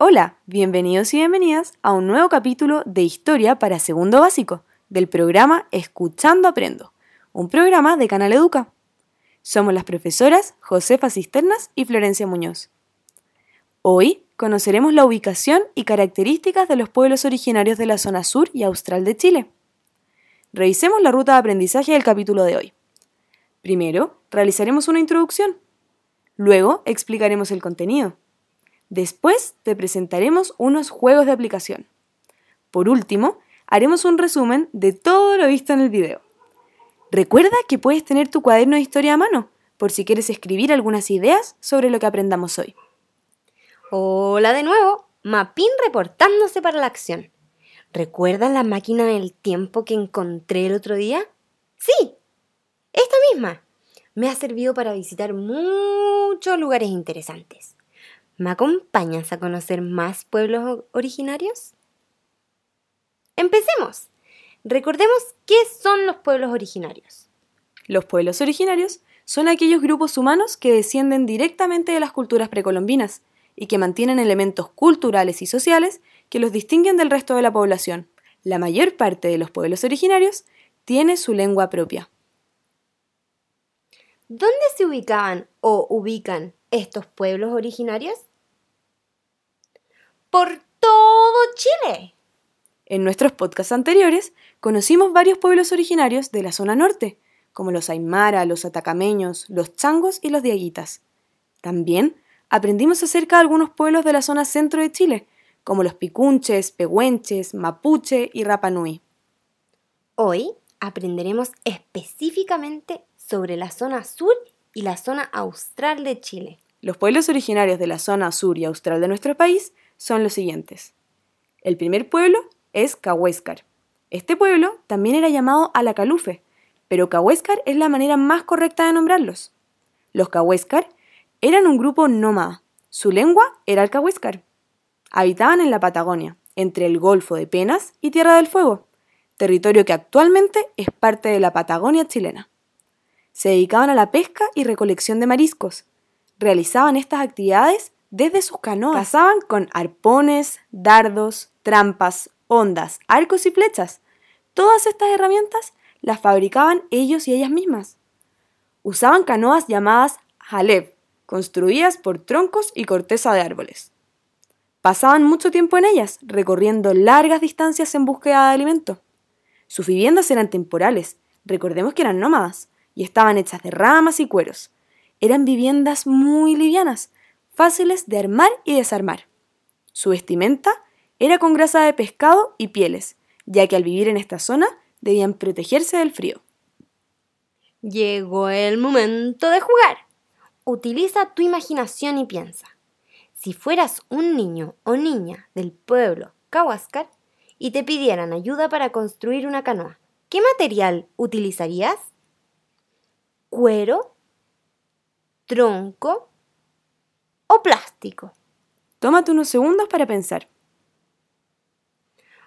Hola, bienvenidos y bienvenidas a un nuevo capítulo de Historia para Segundo Básico del programa Escuchando Aprendo, un programa de Canal Educa. Somos las profesoras Josefa Cisternas y Florencia Muñoz. Hoy conoceremos la ubicación y características de los pueblos originarios de la zona sur y austral de Chile. Revisemos la ruta de aprendizaje del capítulo de hoy. Primero, realizaremos una introducción. Luego, explicaremos el contenido. Después te presentaremos unos juegos de aplicación. Por último, haremos un resumen de todo lo visto en el video. Recuerda que puedes tener tu cuaderno de historia a mano, por si quieres escribir algunas ideas sobre lo que aprendamos hoy. Hola de nuevo, Mapín reportándose para la acción. ¿Recuerdan la máquina del tiempo que encontré el otro día? Sí, esta misma. Me ha servido para visitar muchos lugares interesantes. ¿Me acompañas a conocer más pueblos originarios? Empecemos. Recordemos qué son los pueblos originarios. Los pueblos originarios son aquellos grupos humanos que descienden directamente de las culturas precolombinas y que mantienen elementos culturales y sociales que los distinguen del resto de la población. La mayor parte de los pueblos originarios tiene su lengua propia. ¿Dónde se ubicaban o ubican estos pueblos originarios? Por todo Chile. En nuestros podcasts anteriores conocimos varios pueblos originarios de la zona norte, como los Aymara, los Atacameños, los Changos y los Diaguitas. También aprendimos acerca de algunos pueblos de la zona centro de Chile, como los Picunches, Pehuenches, Mapuche y Rapanui. Hoy aprenderemos específicamente sobre la zona sur y la zona austral de Chile. Los pueblos originarios de la zona sur y austral de nuestro país son los siguientes. El primer pueblo es Cahuéscar. Este pueblo también era llamado Alacalufe, pero Cahuéscar es la manera más correcta de nombrarlos. Los Cahuéscar eran un grupo nómada. Su lengua era el Cahuéscar. Habitaban en la Patagonia, entre el Golfo de Penas y Tierra del Fuego, territorio que actualmente es parte de la Patagonia chilena. Se dedicaban a la pesca y recolección de mariscos. Realizaban estas actividades desde sus canoas. Cazaban con arpones, dardos, trampas, ondas, arcos y flechas. Todas estas herramientas las fabricaban ellos y ellas mismas. Usaban canoas llamadas Haleb, construidas por troncos y corteza de árboles. Pasaban mucho tiempo en ellas, recorriendo largas distancias en búsqueda de alimento. Sus viviendas eran temporales, recordemos que eran nómadas, y estaban hechas de ramas y cueros. Eran viviendas muy livianas, fáciles de armar y desarmar. Su vestimenta era con grasa de pescado y pieles, ya que al vivir en esta zona debían protegerse del frío. Llegó el momento de jugar. Utiliza tu imaginación y piensa. Si fueras un niño o niña del pueblo Kawascar y te pidieran ayuda para construir una canoa, ¿qué material utilizarías? ¿Cuero? ¿Tronco? O plástico? Tómate unos segundos para pensar.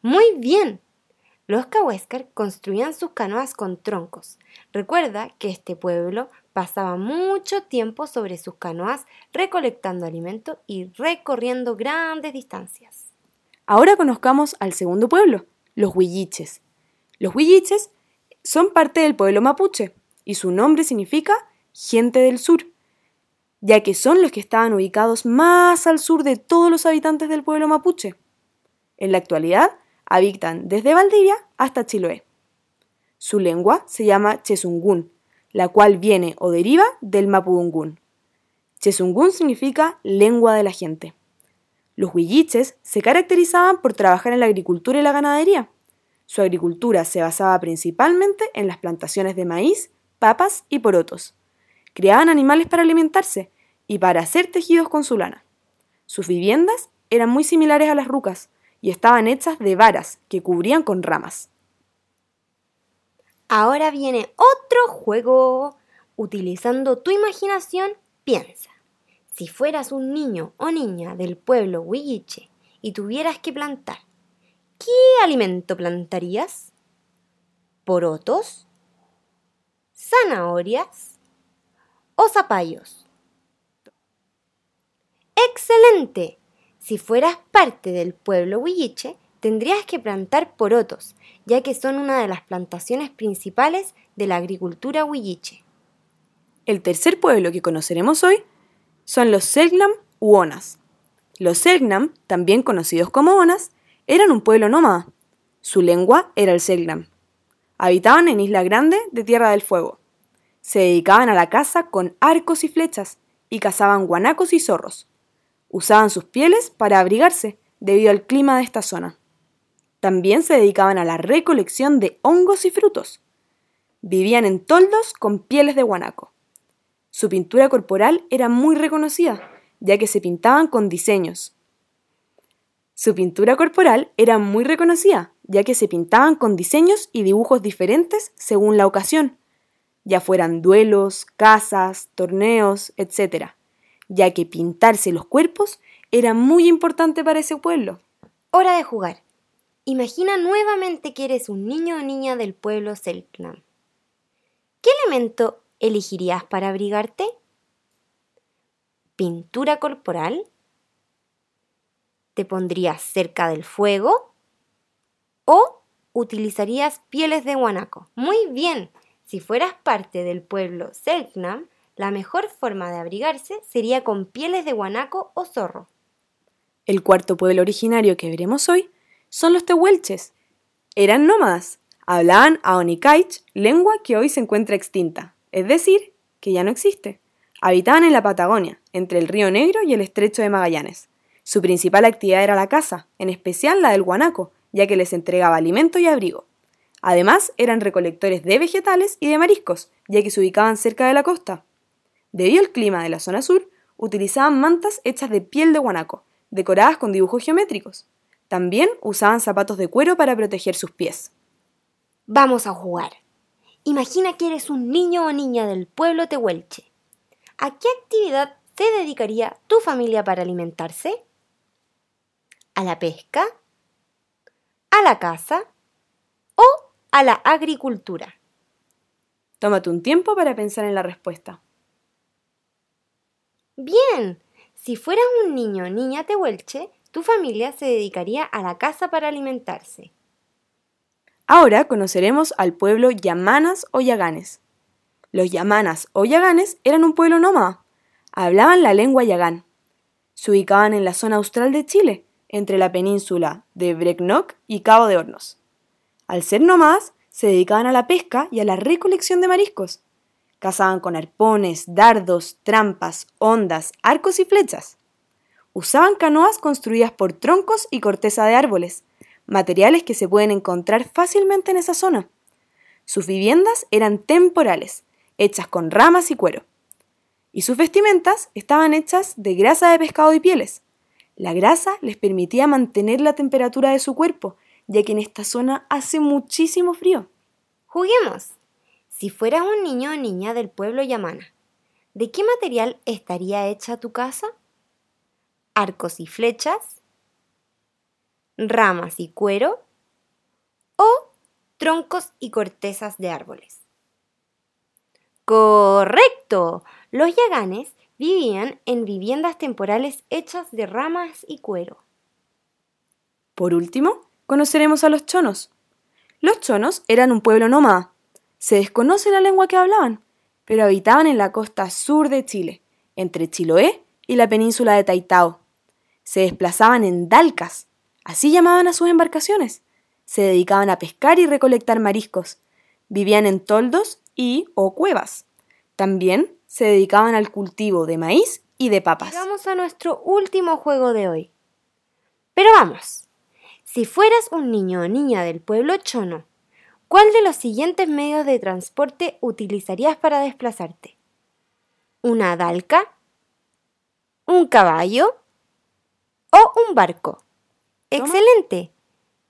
Muy bien. Los Cahuéscar construían sus canoas con troncos. Recuerda que este pueblo pasaba mucho tiempo sobre sus canoas recolectando alimento y recorriendo grandes distancias. Ahora conozcamos al segundo pueblo, los huilliches. Los huilliches son parte del pueblo mapuche y su nombre significa gente del sur ya que son los que estaban ubicados más al sur de todos los habitantes del pueblo mapuche. En la actualidad, habitan desde Valdivia hasta Chiloé. Su lengua se llama Chesungún, la cual viene o deriva del mapudungún. Chesungún significa lengua de la gente. Los huilliches se caracterizaban por trabajar en la agricultura y la ganadería. Su agricultura se basaba principalmente en las plantaciones de maíz, papas y porotos. Criaban animales para alimentarse y para hacer tejidos con su lana. Sus viviendas eran muy similares a las rucas y estaban hechas de varas que cubrían con ramas. Ahora viene otro juego. Utilizando tu imaginación, piensa. Si fueras un niño o niña del pueblo Huilliche y tuvieras que plantar, ¿qué alimento plantarías? ¿Porotos? ¿Zanahorias? ¿O zapallos? ¡Excelente! Si fueras parte del pueblo Huilliche, tendrías que plantar porotos, ya que son una de las plantaciones principales de la agricultura huilliche. El tercer pueblo que conoceremos hoy son los Selknam u Onas. Los Selknam, también conocidos como Onas, eran un pueblo nómada. Su lengua era el Selknam. Habitaban en Isla Grande de Tierra del Fuego. Se dedicaban a la caza con arcos y flechas y cazaban guanacos y zorros. Usaban sus pieles para abrigarse debido al clima de esta zona. También se dedicaban a la recolección de hongos y frutos. Vivían en toldos con pieles de guanaco. Su pintura corporal era muy reconocida, ya que se pintaban con diseños. Su pintura corporal era muy reconocida, ya que se pintaban con diseños y dibujos diferentes según la ocasión, ya fueran duelos, casas, torneos, etc., ya que pintarse los cuerpos era muy importante para ese pueblo. Hora de jugar. Imagina nuevamente que eres un niño o niña del pueblo Selknam. ¿Qué elemento elegirías para abrigarte? ¿Pintura corporal? ¿Te pondrías cerca del fuego? ¿O utilizarías pieles de guanaco? Muy bien, si fueras parte del pueblo Selknam, la mejor forma de abrigarse sería con pieles de guanaco o zorro. El cuarto pueblo originario que veremos hoy son los tehuelches. Eran nómadas, hablaban Aonikaich, lengua que hoy se encuentra extinta es decir, que ya no existe. Habitaban en la Patagonia, entre el río Negro y el estrecho de Magallanes. Su principal actividad era la caza, en especial la del guanaco, ya que les entregaba alimento y abrigo. Además, eran recolectores de vegetales y de mariscos, ya que se ubicaban cerca de la costa. Debido al clima de la zona sur, utilizaban mantas hechas de piel de guanaco, decoradas con dibujos geométricos. También usaban zapatos de cuero para proteger sus pies. Vamos a jugar. Imagina que eres un niño o niña del pueblo tehuelche. ¿A qué actividad se dedicaría tu familia para alimentarse? ¿A la pesca? ¿A la caza? ¿O a la agricultura? Tómate un tiempo para pensar en la respuesta. Bien, si fueras un niño o niña tehuelche, tu familia se dedicaría a la caza para alimentarse. Ahora conoceremos al pueblo Yamanas o Yaganes. Los Yamanas o Yaganes eran un pueblo nómada. Hablaban la lengua yagán. Se ubicaban en la zona austral de Chile, entre la península de Brecknock y Cabo de Hornos. Al ser nómadas, se dedicaban a la pesca y a la recolección de mariscos. Cazaban con arpones, dardos, trampas, ondas, arcos y flechas. Usaban canoas construidas por troncos y corteza de árboles, materiales que se pueden encontrar fácilmente en esa zona. Sus viviendas eran temporales, hechas con ramas y cuero. Y sus vestimentas estaban hechas de grasa de pescado y pieles. La grasa les permitía mantener la temperatura de su cuerpo, ya que en esta zona hace muchísimo frío. Juguemos. Si fueras un niño o niña del pueblo Yamana, ¿de qué material estaría hecha tu casa? ¿Arcos y flechas? ramas y cuero o troncos y cortezas de árboles. Correcto. Los yaganes vivían en viviendas temporales hechas de ramas y cuero. Por último, conoceremos a los chonos. Los chonos eran un pueblo nómada. Se desconoce la lengua que hablaban, pero habitaban en la costa sur de Chile, entre Chiloé y la península de Taitao. Se desplazaban en dalcas, Así llamaban a sus embarcaciones. Se dedicaban a pescar y recolectar mariscos. Vivían en toldos y o cuevas. También se dedicaban al cultivo de maíz y de papas. Vamos a nuestro último juego de hoy. Pero vamos. Si fueras un niño o niña del pueblo chono, ¿cuál de los siguientes medios de transporte utilizarías para desplazarte? ¿Una dalca? un caballo o un barco. Excelente.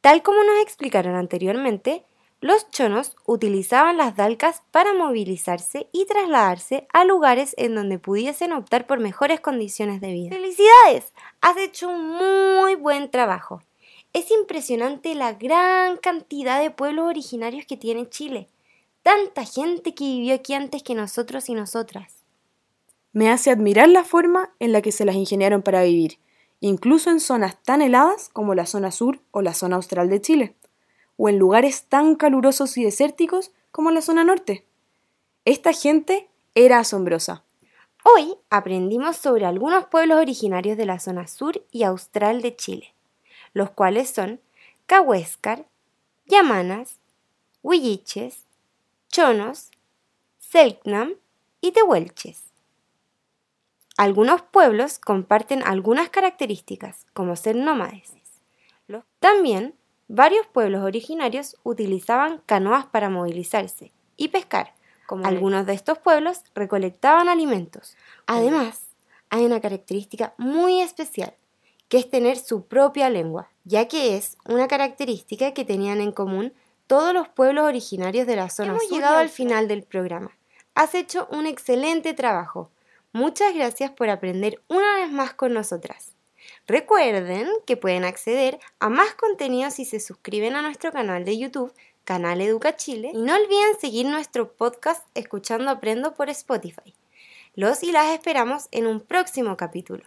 Tal como nos explicaron anteriormente, los chonos utilizaban las dalcas para movilizarse y trasladarse a lugares en donde pudiesen optar por mejores condiciones de vida. ¡Felicidades! Has hecho un muy buen trabajo. Es impresionante la gran cantidad de pueblos originarios que tiene Chile. Tanta gente que vivió aquí antes que nosotros y nosotras. Me hace admirar la forma en la que se las ingeniaron para vivir, incluso en zonas tan heladas como la zona sur o la zona austral de Chile, o en lugares tan calurosos y desérticos como la zona norte. Esta gente era asombrosa. Hoy aprendimos sobre algunos pueblos originarios de la zona sur y austral de Chile los cuales son Cahuéscar, Yamanas, Huilliches, Chonos, Selknam y Tehuelches. Algunos pueblos comparten algunas características, como ser nómades. También, varios pueblos originarios utilizaban canoas para movilizarse y pescar. Como algunos de estos pueblos recolectaban alimentos. Además, hay una característica muy especial que es tener su propia lengua, ya que es una característica que tenían en común todos los pueblos originarios de la zona Hemos llegado al final del programa. Has hecho un excelente trabajo. Muchas gracias por aprender una vez más con nosotras. Recuerden que pueden acceder a más contenido si se suscriben a nuestro canal de YouTube, Canal Educa Chile, y no olviden seguir nuestro podcast Escuchando Aprendo por Spotify. Los y las esperamos en un próximo capítulo.